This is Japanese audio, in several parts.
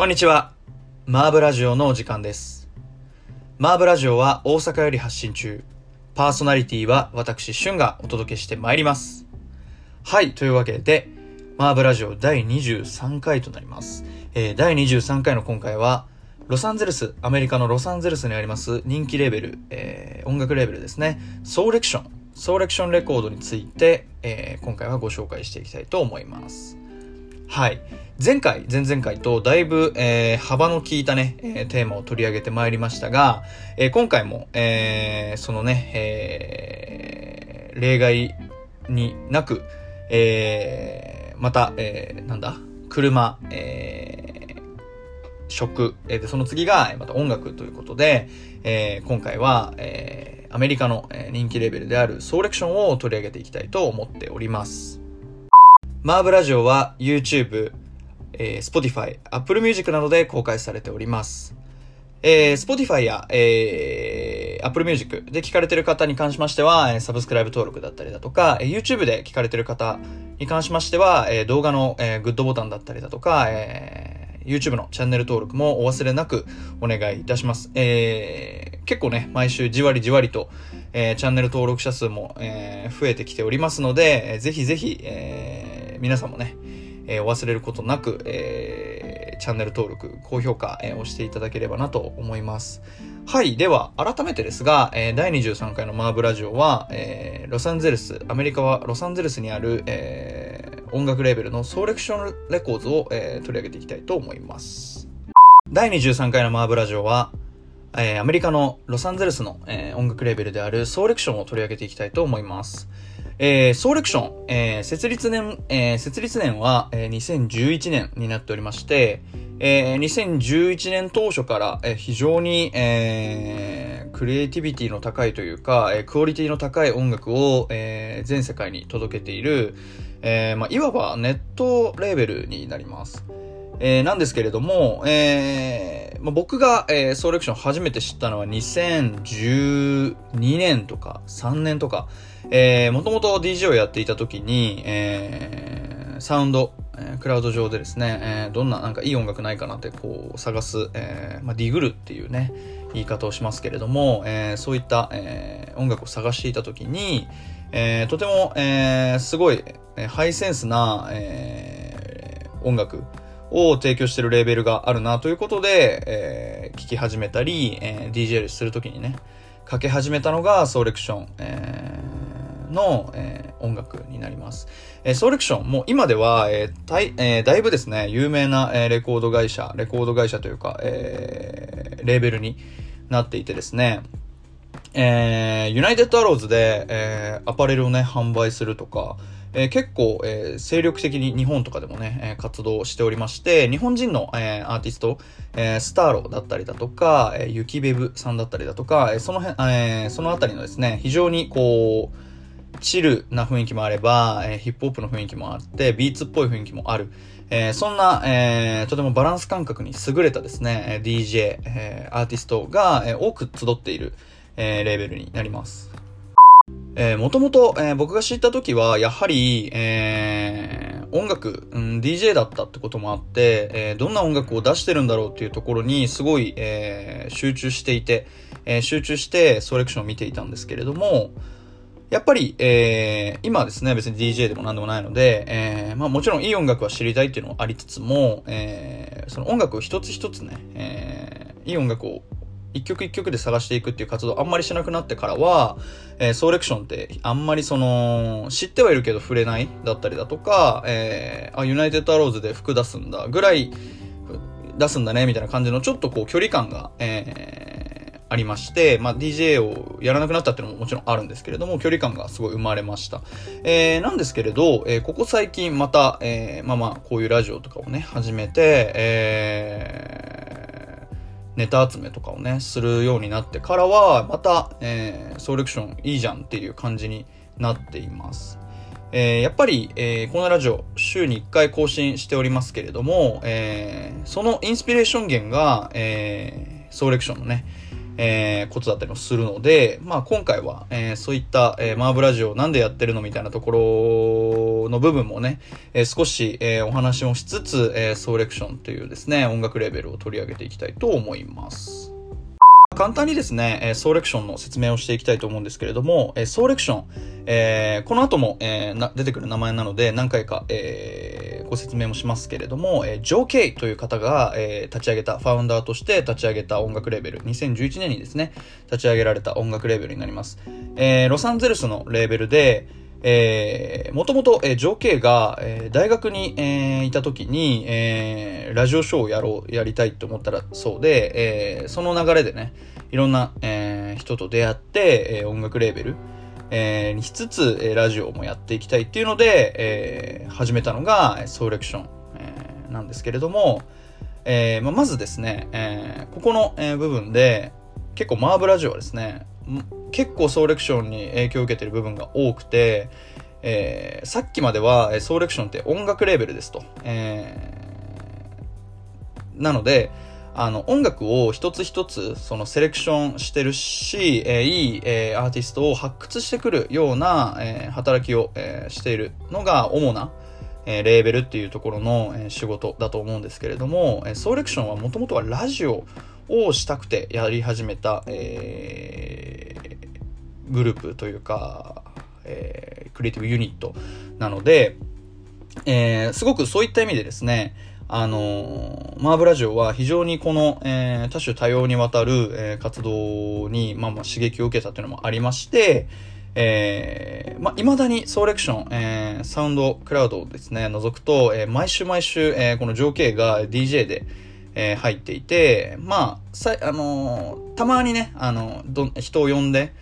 こんにちは。マーブラジオのお時間です。マーブラジオは大阪より発信中。パーソナリティは私、シュンがお届けしてまいります。はい、というわけで、マーブラジオ第23回となります。えー第23回の今回は、ロサンゼルス、アメリカのロサンゼルスにあります人気レベル、えー音楽レベルですね、ソーレクション、ソーレクションレコードについて、えー今回はご紹介していきたいと思います。はい。前回、前々回とだいぶ、えー幅の効いたね、えーテーマを取り上げてまいりましたが、えー今回も、えーそのね、えー例外になく、えーまた、えーなんだ、車、えー食、えー、その次が、また音楽ということで、えー今回は、えーアメリカの、人気レベルであるソーレクションを取り上げていきたいと思っております。マーブラジオは YouTube、えー Spotify、Apple Music などで公開されております。えー Spotify や、えー Apple Music で聞かれている方に関しましては、サブスクライブ登録だったりだとか、YouTube で聞かれている方に関しましては、えー動画の、えーグッドボタンだったりだとか、えー YouTube のチャンネル登録もお忘れなくお願いいたします。えー結構ね、毎週じわりじわりと、えーチャンネル登録者数も、えー増えてきておりますので、ぜひぜひ、えー皆さんもね、えーお忘れることなく、えーチャンネル登録、高評価、えー押していただければなと思います。はい。では、改めてですが、えー第23回のマーブラジオは、えーロサンゼルス、アメリカはロサンゼルスにある、えー音楽レーベルのソーレクションレコーズを、えー取り上げていきたいと思います。第23回のマーブラジオは、えーアメリカのロサンゼルスの、えー音楽レーベルであるソーレクションを取り上げていきたいと思います。えーソーレクション、えー設立年、えー設立年は、えー2011年になっておりまして、えー2011年当初から、えー非常に、えークリエイティビティの高いというか、えークオリティの高い音楽を、えー全世界に届けている、えーまあ、いわばネットレーベルになります。えーなんですけれども、えーまあ、僕が、えーソーレクション初めて知ったのは2012年とか3年とか、えー、もともと DJ をやっていた時に、えーサウンド、えークラウド上でですね、えーどんななんかいい音楽ないかなってこう探す、えーまあ、ディグルっていうね、言い方をしますけれども、えーそういった、えー音楽を探していた時に、えーとても、えーすごい、えーハイセンスな、えー音楽を提供してるレーベルがあるなということで、えー聞き始めたり、えー DJ するときにね、かけ始めたのがソーレクション、えーの、えー音楽になります。えーソーレクション、もう今では、えーたいえーだいぶですね、有名な、えーレコード会社、レコード会社というか、えーレーベルになっていてですね、えーユナイテッドアローズで、えーアパレルをね、販売するとか、えー結構、えー精力的に日本とかでもね、えー活動しておりまして、日本人の、えーアーティスト、えースターロだったりだとか、えー、ユキベブさんだったりだとか、えーその辺、えーそのあたりのですね、非常にこう、チルな雰囲気もあれば、えーヒップホップの雰囲気もあって、ビーツっぽい雰囲気もある。えーそんな、えーとてもバランス感覚に優れたですね、DJ、えーアーティストが、えー多く集っている、えーレーベルになります。えー、もともと、えー僕が知った時は、やはり、えー音楽、うん、DJ だったってこともあって、えーどんな音楽を出してるんだろうっていうところにすごい、えー集中していて、えー集中してソレクションを見ていたんですけれども、やっぱり、えー今はですね、別に DJ でも何でもないので、えーまあもちろんいい音楽は知りたいっていうのはありつつも、えーその音楽を一つ一つね、えーいい音楽を一曲一曲で探していくっていう活動あんまりしなくなってからは、えーソーレクションってあんまりその、知ってはいるけど触れないだったりだとか、えーあ、ユナイテッドアローズで服出すんだぐらい出すんだねみたいな感じのちょっとこう距離感が、えーありまして、まあ、DJ をやらなくなったっていうのももちろんあるんですけれども、距離感がすごい生まれました。えーなんですけれど、えーここ最近また、えーまあまあ、こういうラジオとかをね、始めて、えーネタ集めとかをね、するようになってからは、また、えーソーレクションいいじゃんっていう感じになっています。えーやっぱり、えーこのラジオ、週に1回更新しておりますけれども、えーそのインスピレーション源が、えーソーレクションのね、えーことだったりもするので、まあ今回は、えーそういった、えーマーブラジオなんでやってるのみたいなところの部分もね、えー、少し、えー、お話もしつつ、えー、ソーレクションというですね、音楽レベルを取り上げていきたいと思います。簡単にですね、ソーレクションの説明をしていきたいと思うんですけれども、ソーレクション、えー、この後も、えー、出てくる名前なので何回か、えー、ご説明もしますけれども、えー、ジョー・ケイという方が、えー、立ち上げた、ファウンダーとして立ち上げた音楽レベル、2011年にですね、立ち上げられた音楽レベルになります。えー、ロサンゼルスのレーベルで、えー、もともと、えー、ジョー・ケイが、えー、大学に、えー、いた時に、えー、ラジオショーをやろう、やりたいと思ったらそうで、えー、その流れでね、いろんな、えー、人と出会って、えー、音楽レーベル、えー、にしつつ、えー、ラジオもやっていきたいっていうので、えー、始めたのが、ソーレクション、えー、なんですけれども、えーまあ、まずですね、えー、ここの、えー、部分で、結構マーブラジオはですね、結構ソーレクションに影響を受けてる部分が多くて、えー、さっきまではソーレクションって音楽レーベルですと。えー、なので、あの、音楽を一つ一つ、そのセレクションしてるし、えー、いい、えー、アーティストを発掘してくるような、えー、働きを、えー、しているのが主な、えー、レーベルっていうところの、えー、仕事だと思うんですけれども、えー、ソーレクションはもともとはラジオをしたくてやり始めた、えー、グループというか、えー、クリエイティブユニットなので、えー、すごくそういった意味でですね、あのマーブラジオは非常にこの、えー、多種多様にわたる、えー、活動に、まあまあ刺激を受けたというのもありまして、えー、まあ、未だに Soulection、えー、 SoundCloud をですね、覗くと、えー、毎週毎週、えー、この情景が DJ で、えー、入っていて、まあ、さあのー、たまにね、あのど、人を呼んで、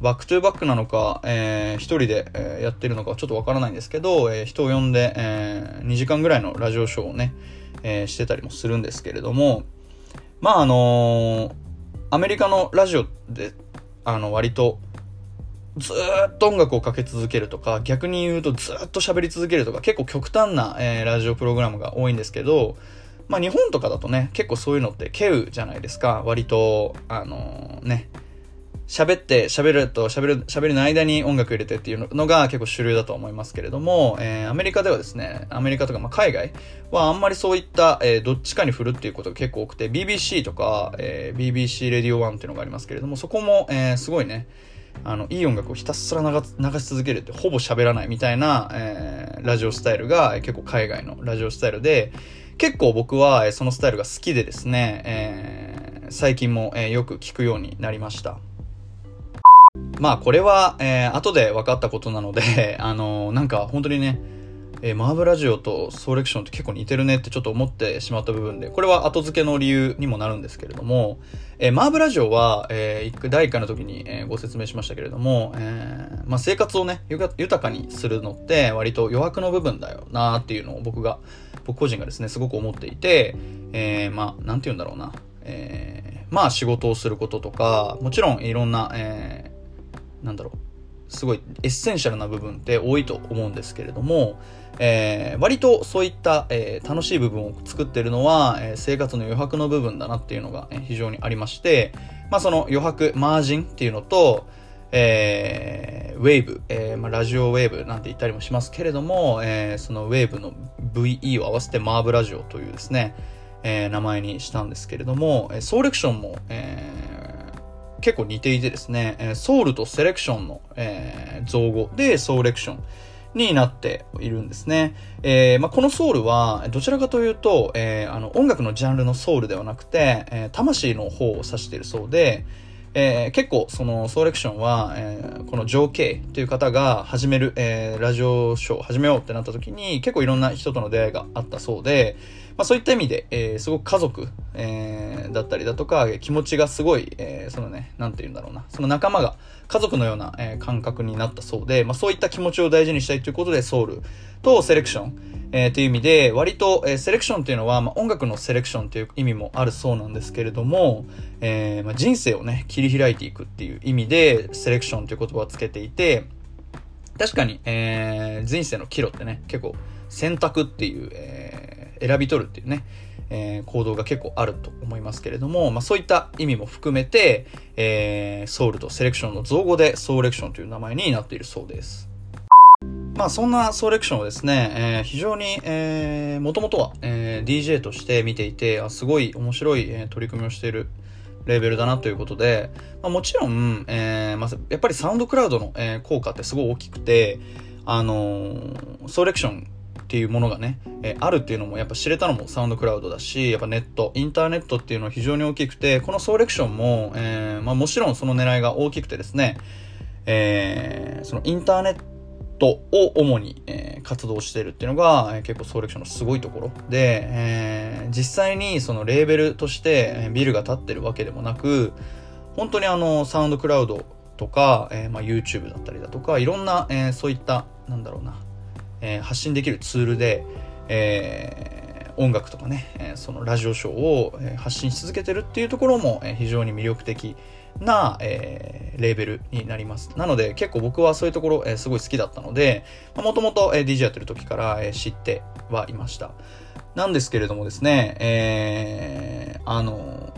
back to back なのか、えー、一人で、えー、やってるのかちょっとわからないんですけど、えー、人を呼んで、えー、2時間ぐらいのラジオショーをね、えー、してたりもするんですけれども、まああのー、アメリカのラジオで、あの、割と、ずっと音楽をかけ続けるとか、逆に言うとずっと喋り続けるとか、結構極端な、えー、ラジオプログラムが多いんですけど、まあ日本とかだとね、結構そういうのって稀有じゃないですか。割と、あのー、ね、喋って、喋ると、喋る、喋りの間に音楽入れてっていうのが結構主流だと思いますけれども、えー、アメリカではですね、アメリカとか、まあ、海外はあんまりそういった、えー、どっちかに振るっていうことが結構多くて、BBC とか、えー、BBC レディオ1っていうのがありますけれども、そこも、えー、すごいね、あの、いい音楽をひたすら流し続けるって、ほぼ喋らないみたいな、えー、ラジオスタイルが結構海外のラジオスタイルで、結構僕はえそのスタイルが好きでですね、えー、最近も、えー、よく聞くようになりました。まあこれは、えー、後で分かったことなので、あのー、なんか本当にね、えー、マーブラジオとソーレクションって結構似てるねってちょっと思ってしまった部分で、これは後付けの理由にもなるんですけれども、えー、マーブラジオは、えー、第1回の時に、えー、ご説明しましたけれども、えー、まあ生活をね、豊かにするのって割と余白の部分だよなーっていうのを僕が、僕個人がですね、すごく思っていて、えー、まあ、なんて言うんだろうな、えー、まあ仕事をすることとか、もちろんいろんな、えー、なんだろう、すごいエッセンシャルな部分って多いと思うんですけれども、えー、割とそういった、えー、楽しい部分を作ってるのは、えー、生活の余白の部分だなっていうのが、え非常にありまして、まあその余白、マージンっていうのと、えー、ウェーブ、えーまあ、ラジオウェーブなんて言ったりもしますけれども、えー、そのウェーブの VE を合わせてマーブラジオというですね、えー、名前にしたんですけれども、ソーレクションも、えー結構似ていてですね、えソウルとセレクションの、え、造語でソーレクションになっているんですね。えーまあ、このソウルはどちらかというと、えー、あの音楽のジャンルのソウルではなくて、えー、魂の方を指しているそうで、えー、結構そのソーレクションは、えー、この情景という方が始める、えー、ラジオショーを始めようってなった時に結構いろんな人との出会いがあったそうで、まあ、そういった意味で、えー、すごく家族、えー、だったりだとか、気持ちがすごい、えー、そのね、何て言うんだろうな、その仲間が家族のような、えー、感覚になったそうで、まあ、そういった気持ちを大事にしたいということで、ソウルとセレクション、えー、という意味で、割と、えー、セレクションっていうのは、まあ、音楽のセレクションという意味もあるそうなんですけれども、えーまあ、人生をね、切り開いていくっていう意味で、セレクションという言葉をつけていて、確かに、えー、人生の岐路ってね、結構選択っていう、えー選び取るっていうね、えー、行動が結構あると思いますけれども、まあ、そういった意味も含めて、えー、ソウルとセレクションの造語でソーレクションという名前になっているそうです。まあそんなソーレクションをですね、えー、非常に、えー、もともとは、えー、DJ として見ていて、あすごい面白い、えー、取り組みをしているレベルだなということで、まあ、もちろん、えーまあ、やっぱりサウンドクラウドの、えー、効果ってすごい大きくて、あのー、ソーレクションっていうものがね、え、あるっていうのもやっぱ知れたのもサウンドクラウドだし、やっぱネット、インターネットっていうのは非常に大きくて、このソーレクションも、えー、まあもちろんその狙いが大きくてですね、えー、そのインターネットを主に、えー、活動しているっていうのが、えー、結構ソーレクションのすごいところ。で、えー、実際にそのレーベルとしてビルが建ってるわけでもなく、本当にあのサウンドクラウドとか、えーまあ、YouTube だったりだとか、いろんな、えー、そういった、なんだろうな、えー、発信できるツールで、えー、音楽とかね、え、そのラジオショーを、発信し続けてるっていうところも、え、非常に魅力的な、えー、レーベルになります。なので結構僕はそういうところ、えー、すごい好きだったので、もともと DJ やってる時から、えー、知ってはいました。なんですけれどもですね、えー、あの、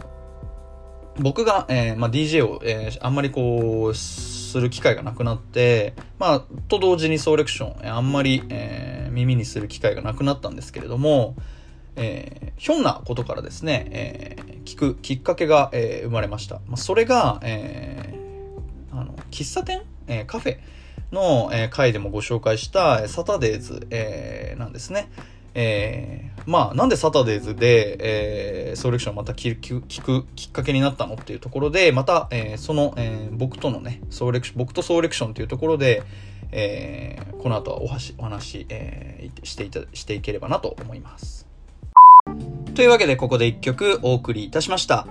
僕が、えーまあ、DJ を、えー、あんまりこう、する機会がなくなって、まあ、と同時にソーレクション、あんまり、えー、耳にする機会がなくなったんですけれども、え、ひょんなことからですね、え、聞くきっかけが、え、生まれました。まあ、それが、え、あの喫茶店、え、カフェの、え、回でもご紹介したサタデーズ、え、なんですね。えー、まあ、なんでサタデーズで、えー、ソーレクションまた聞く聞くきっかけになったのっていうところで、また、えー、その、えー、僕とのね、ソーレクション、僕とソーレクションっていうところで、えー、この後はお話、お話、えー、していた、していければなと思います。というわけでここで一曲お送りいたしました。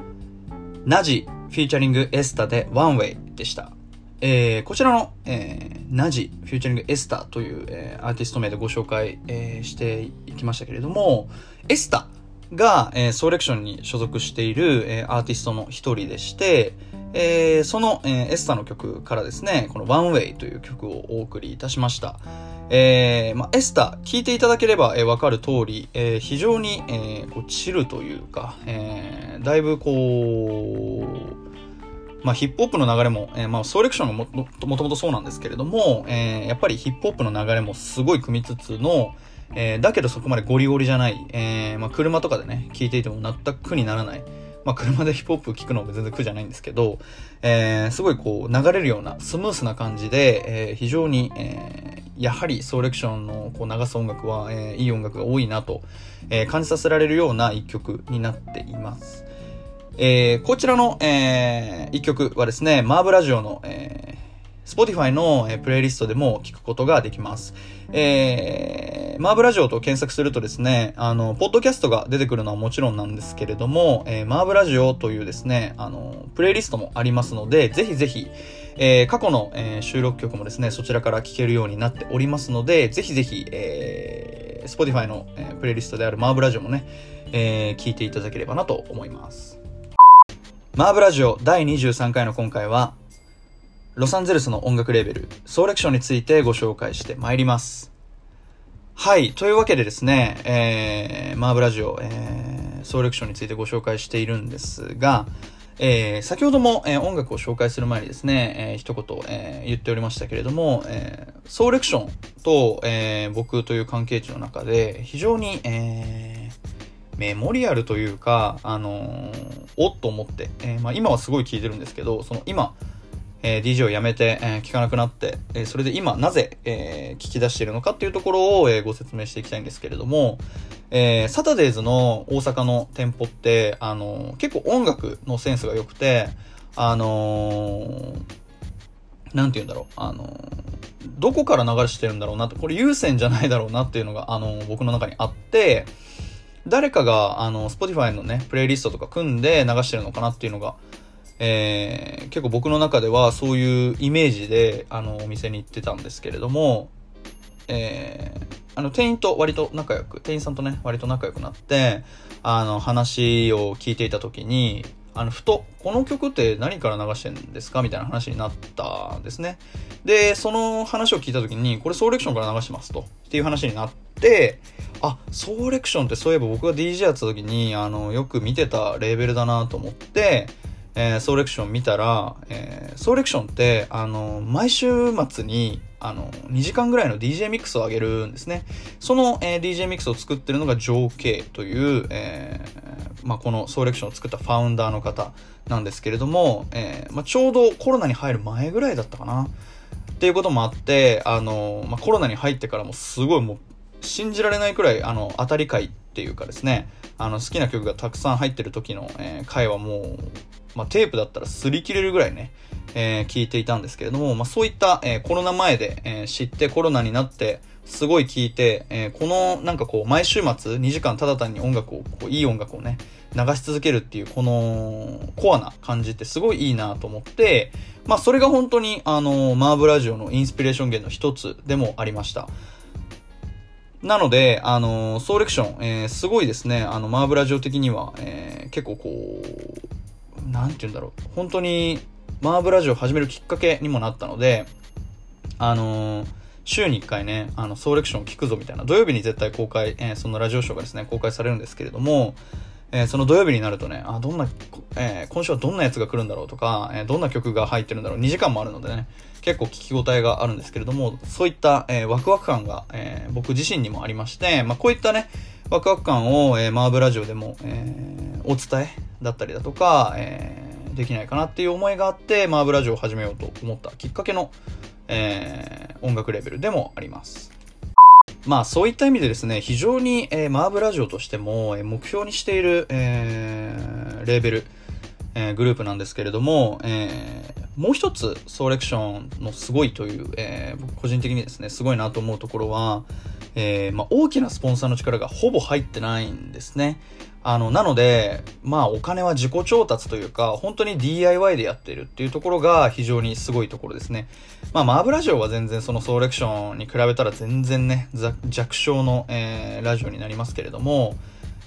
Naji featuring Esta で One Way でした。えー、こちらの、えー、 Naji featuring Esta という、えー、アーティスト名でご紹介、えー、していきましたけれども、 Esta が、えー、 Soulection に所属している、えー、アーティストの一人でして、えー、その、えー、エスタの曲からですね、この One Way という曲をお送りいたしました。えー、まあ、エスタ、聴いていただければ、えー、かる通り、えー、非常に、えー、こうチルというか、えー、だいぶこう、まあ、ヒップホップの流れも、えー、まあ、ソーレクションがもともとそうなんですけれども、えー、やっぱりヒップホップの流れもすごい組みつつの、えー、だけどそこまでゴリゴリじゃない、えー、まあ、車とかでね、聴いていても全く苦にならない、まあ、車でヒップホップ聴くのも全然苦じゃないんですけど、えー、すごいこう、流れるような、スムースな感じで、えー、非常に、えー、やはりソーレクションのこう流す音楽は、えー、いい音楽が多いなと、えー、感じさせられるような一曲になっています。えー、こちらの、えー、一曲はですね、マーブラジオの、えー、Spotify の、えー、プレイリストでも聴くことができます。えー、マーブラジオと検索するとですね、あの、ポッドキャストが出てくるのはもちろんなんですけれども、えー、マーブラジオというですね、あの、プレイリストもありますので、ぜひぜひ、えー、過去の、えー、収録曲もですね、そちらから聴けるようになっておりますので、ぜひぜひ、えー、Spotify の、えー、プレイリストであるマーブラジオもね、えー、聞いていただければなと思います。マーブラジオ第23回の今回は、ロサンゼルスの音楽レーベル、ソーレクションについてご紹介してまいります。はい。というわけでですね、えー、マーブラジオ、えー、ソーレクションについてご紹介しているんですが、えー、先ほども、えー、音楽を紹介する前にですね、えー、一言、えー、言っておりましたけれども、えー、ソーレクションと、えー、僕という関係値の中で非常に、えー、メモリアルというか、あのー、おっと思って、えーまあ、今はすごい聞いてるんですけど、その今、えー、DJ を辞めて、えー、聞かなくなって、えー、それで今なぜ、え、聞き出しているのかっていうところを、え、ご説明していきたいんですけれども、え、サタデーズの大阪の店舗って、あの、結構音楽のセンスが良くて、あのー、なんて言うんだろう、あの、どこから流してるんだろうなって、これ優先じゃないだろうなっていうのが、あの、僕の中にあって、誰かが、あの、Spotify のね、プレイリストとか組んで流してるのかなっていうのが、えー、結構僕の中ではそういうイメージで、あの、お店に行ってたんですけれども、えー、あの、店員と割と仲良く、店員さんとね、割と仲良くなって、あの、話を聞いていた時に、あの、ふと、この曲って何から流してんですかみたいな話になったんですね。で、その話を聞いた時に、これソーレクションから流してますと。っていう話になって、あ、ソーレクションってそういえば僕が DJ やってた時に、あの、よく見てたレーベルだなと思って、えー、ソーレクション見たら、えー、ソーレクションって、あの、毎週末にあの、2時間ぐらいの DJ ミックスを上げるんですね。その、えー、DJ ミックスを作ってるのが JOK という、えー、まあ、このソーレクションを作ったファウンダーの方なんですけれども、えー、まあ、ちょうどコロナに入る前ぐらいだったかな。っていうこともあって、あの、まあ、コロナに入ってからもすごいもう、信じられないくらい、あの、当たり会っていうかですね、あの、好きな曲がたくさん入ってる時の、えー、回はもう、まあ、テープだったら擦り切れるぐらいね、えー、聞いていたんですけれども、まあ、そういった、えー、コロナ前で、えー、知ってコロナになって、すごい聞いて、えー、このなんかこう、毎週末2時間ただ単に音楽を、こういい音楽をね、流し続けるっていう、この、コアな感じってすごいいいなと思って、まあ、それが本当に、あの、マーブラジオのインスピレーション源の一つでもありました。なので、あの、ソーレクション、えー、すごいですね、あの、マーブラジオ的には、えー、結構こう、なんて言うんだろう、本当に、マーブラジオ始めるきっかけにもなったので、あのー、週に1回ね、あの、ソーレクションを聞くぞみたいな、土曜日に絶対公開、えー、そのラジオショーがですね、公開されるんですけれども、えー、その土曜日になるとね、あ、どんな、えー、今週はどんなやつが来るんだろうとか、えー、どんな曲が入ってるんだろう、2時間もあるのでね、結構聞き応えがあるんですけれども、そういった、えー、ワクワク感が、えー、僕自身にもありまして、まあ、こういったね、ワクワク感を、えー、マーブラジオでも、えー、お伝えだったりだとか、えーできないかなっていう思いがあって、マーブラジオを始めようと思ったきっかけの、えー、音楽レベルでもあります。まあそういった意味でですね、非常に、えー、マーブラジオとしても、えー、目標にしている、えー、レーベル、えー、グループなんですけれども、えー、もう一つソレクションのすごいという、えー、僕個人的にですね、すごいなと思うところは、えー、まあ、大きなスポンサーの力がほぼ入ってないんですね。あの、なので、まあお金は自己調達というか、本当に DIY でやってるっていうところが非常にすごいところですね。まあマーブラジオは全然そのソーレクションに比べたら全然ね、弱小の、えー、ラジオになりますけれども、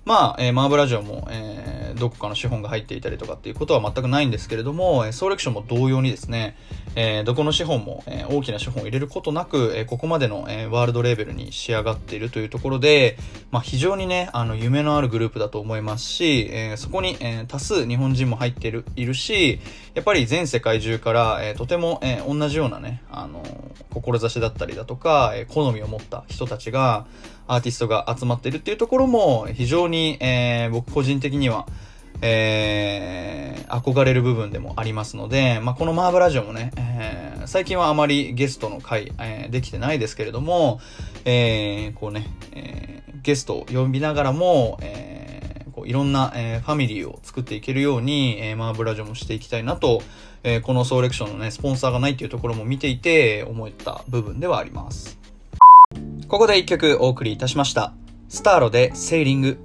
まあ、えー、マーブラジオも、えー、どこかの資本が入っていたりとかっていうことは全くないんですけれども、ソーレクションも同様にですね、え、どこの資本も、え、大きな資本を入れることなく、え、ここまでの、え、ワールドレベルに仕上がっているというところで、まあ、非常にね、あの、夢のあるグループだと思いますし、え、そこに、え、多数日本人も入っている、いるし、やっぱり全世界中から、え、とても、え、同じようなね、あの、志だったりだとか、え、好みを持った人たちが、アーティストが集まっているっていうところも、非常に、えー、僕個人的には、えー、憧れる部分でもありますので、まあ、このマーブラジオもね、えー、最近はあまりゲストの回、えー、できてないですけれども、えー、こうね、えー、ゲストを呼びながらも、えー、こういろんな、えー、ファミリーを作っていけるように、えー、マーブラジオもしていきたいなと、えー、このソーレクションのね、スポンサーがないっていうところも見ていて思った部分ではあります。ここで一曲お送りいたしました。スターロでセーリング。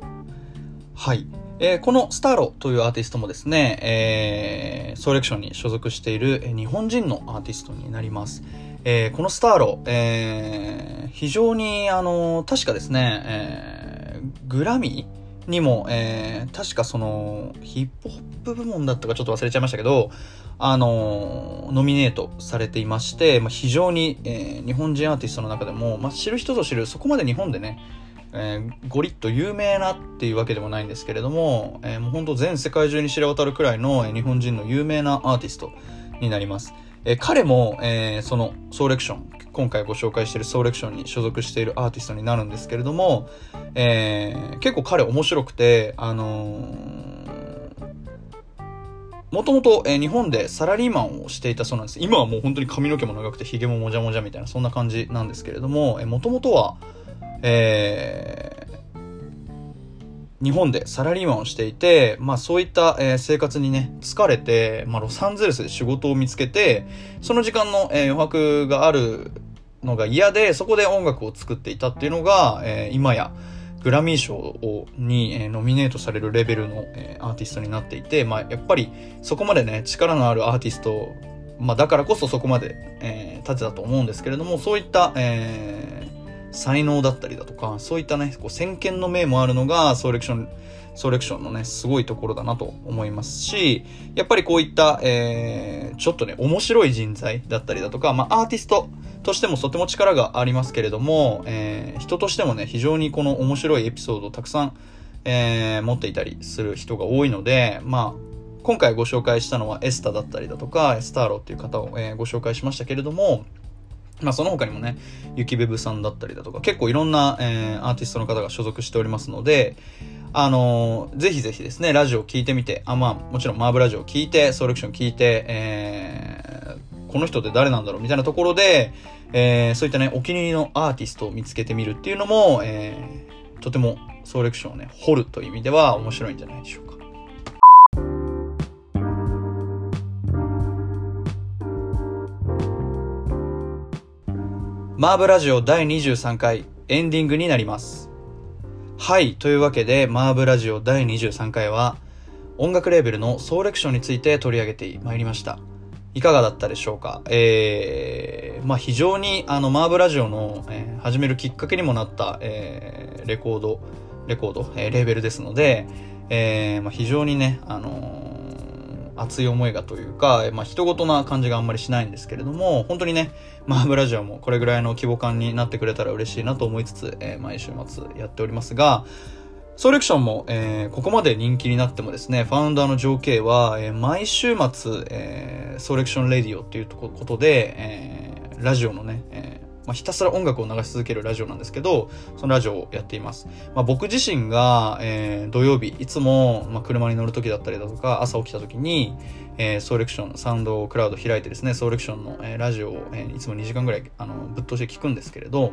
はい。えー、このスターロというアーティストもですね、えー、ソーレクションに所属している日本人のアーティストになります。えー、このスターロ、えー、非常に、あの、確かですね、えー、グラミーにも、えー、確かその、ヒップホップ部門だったかちょっと忘れちゃいましたけど、あのノミネートされていまして、まあ、非常に、えー、日本人アーティストの中でも、まあ、知る人ぞ知る、そこまで日本でね、えー、ゴリッと有名なっていうわけでもないんですけれども、えー、もう本当全世界中に知れ渡るくらいの、えー、日本人の有名なアーティストになります。えー、彼も、えー、そのソーレクション、今回ご紹介しているソーレクションに所属しているアーティストになるんですけれども、えー、結構彼面白くて、あのーもともと、日本でサラリーマンをしていたそうなんです。今はもう本当に髪の毛も長くて髭ももじゃもじゃみたいな、そんな感じなんですけれども、もともとは、えー、日本でサラリーマンをしていて、まあそういった、え、生活にね、疲れて、まあロサンゼルスで仕事を見つけて、その時間の、え、余白があるのが嫌で、そこで音楽を作っていたっていうのが、え、今や、グラミー賞をに、えー、ノミネートされるレベルの、えー、アーティストになっていて、まあ、やっぱりそこまでね、力のあるアーティスト、まあ、だからこそそこまで、えー、立てたと思うんですけれども、そういった、えー、才能だったりだとか、そういったね、こう先見の明もあるのが、ソーレクション、ソレクションのね、すごいところだなと思いますし、やっぱりこういった、えー、ちょっとね、面白い人材だったりだとか、まあ、アーティストとしてもとても力がありますけれども、えー、人としてもね、非常にこの面白いエピソードをたくさん、えー、持っていたりする人が多いので、まあ、今回ご紹介したのはエスタだったりだとか、スターロっていう方を、えー、ご紹介しましたけれども、まあその他にもね、ゆきべぶさんだったりだとか、結構いろんな、えー、アーティストの方が所属しておりますので、あのー、ぜひぜひですね、ラジオを聞いてみて、あ、まあもちろんマーブラジオを聞いて、ソーレクション聞いて、えー、この人って誰なんだろうみたいなところで、えー、そういったね、お気に入りのアーティストを見つけてみるっていうのも、えー、とてもソーレクションをね、掘るという意味では面白いんじゃないでしょうか。マーブラジオ第23回エンディングになります。はい。というわけで、マーブラジオ第23回は、音楽レーベルのソーレクションについて取り上げてまいりました。いかがだったでしょうか？えー、まあ非常にあの、マーブラジオの、えー、始めるきっかけにもなった、えー、レコード、レコード、えー、レーベルですので、えー、まあ非常にね、あの熱い思いがというか、まあ、人事な感じがあんまりしないんですけれども、本当にね、マーブラジオもこれぐらいの規模感になってくれたら嬉しいなと思いつつ、えー、毎週末やっておりますが、ソレクションも、えー、ここまで人気になってもですね、ファウンダーの情景は、えー、毎週末、えー、ソレクションレディオっていうことで、えー、ラジオのね、えーまあ、ひたすら音楽を流し続けるラジオなんですけど、そのラジオをやっています。まあ、僕自身が、えー、土曜日、いつも、まあ、車に乗る時だったりだとか、朝起きた時に、えー、ソーレクション、サウンドクラウド開いてですね、ソーレクションの、えー、ラジオを、えー、いつも2時間ぐらい、あの、ぶっ通して聞くんですけれど、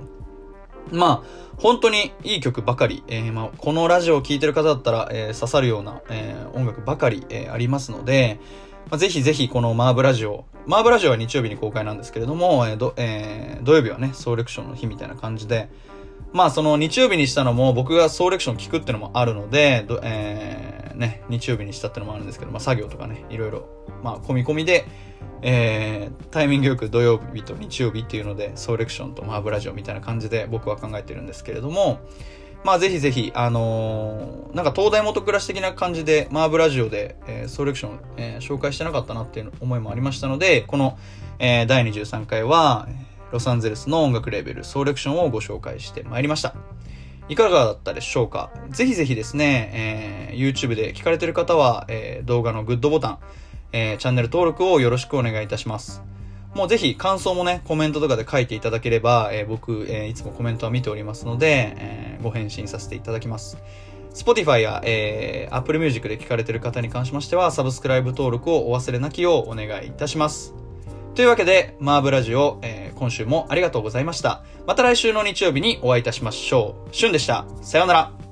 まあ、本当にいい曲ばかり、えー、まあ、このラジオを聴いてる方だったら、えー、刺さるような、えー、音楽ばかり、え、ありますので、まあ、ぜひぜひこのマーブラジオ、マーブラジオは日曜日に公開なんですけれども、えーどえー、土曜日はね、ソーレクションの日みたいな感じで、まあその日曜日にしたのも僕がソーレクション聞くってのもあるので、えー、ね、日曜日にしたってのもあるんですけど、まあ作業とかね、いろいろ、まあ込み込みで、えー、タイミングよく土曜日と日曜日っていうので、ソーレクションとマーブラジオみたいな感じで僕は考えてるんですけれども、まあぜひぜひ、あのー、なんか東大元暮らし的な感じで、マーブラジオで、えー、ソレクション、えー、紹介してなかったなっていう思いもありましたので、この、えー、第23回は、ロサンゼルスの音楽レーベル、ソーレクションをご紹介してまいりました。いかがだったでしょうか？ぜひぜひですね、えー、YouTube で聞かれてる方は、えー、動画のグッドボタン、えー、チャンネル登録をよろしくお願いいたします。もうぜひ感想もね、コメントとかで書いていただければ、えー、僕、えー、いつもコメントは見ておりますので、えー、ご返信させていただきます。Spotify や、えー、Apple Music で聞かれている方に関しましては、サブスクライブ登録をお忘れなきようお願いいたします。というわけで、マーブラジオ、えー、今週もありがとうございました。また来週の日曜日にお会いいたしましょう。しゅんでした。さようなら。